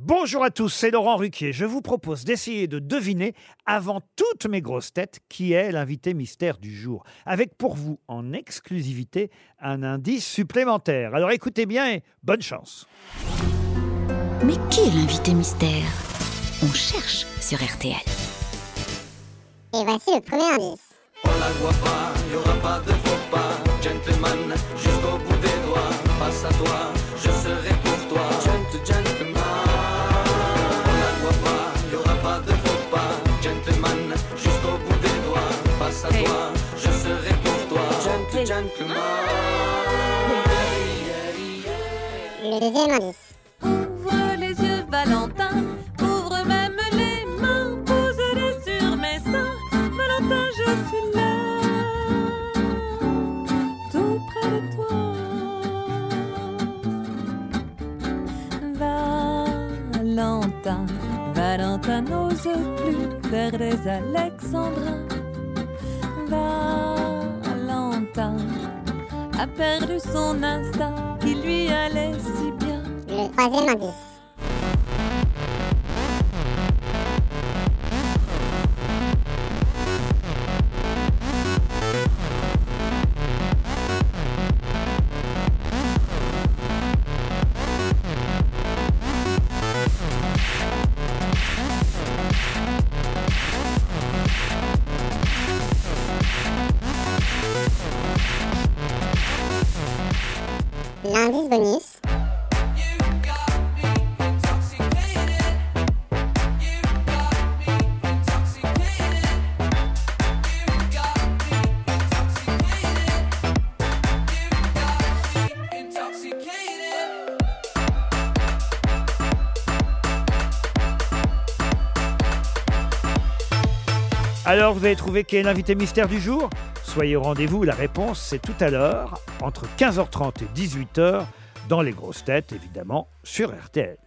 Bonjour à tous, c'est Laurent Ruquier. Je vous propose d'essayer de deviner, avant toutes mes grosses têtes, qui est l'invité mystère du jour. Avec pour vous, en exclusivité, un indice supplémentaire. Alors écoutez bien et bonne chance. Mais qui est l'invité mystère? On cherche sur RTL. Et voici le premier indice. On la voit pas, y aura pas de faux pas. Gentleman, jusqu'au bout des doigts. Face à toi, jusqu'au bout des doigts. Face à toi, je serai pour toi. Gent- gentleman. Le deuxième indice. Ouvre les yeux, Valentin. Ouvre même les mains. Pose-les sur mes seins. Valentin, je suis là. Tout près de toi. Valentin. Valentin n'ose plus faire des alexandrins. Valentin a perdu son instinct qui lui allait si bien. Le troisième indice. L'indice bonus. Alors vous avez trouvé qui est l'invité mystère du jour? Soyez au rendez-vous, la réponse c'est tout à l'heure, entre 15h30 et 18h, dans les grosses têtes évidemment, sur RTL.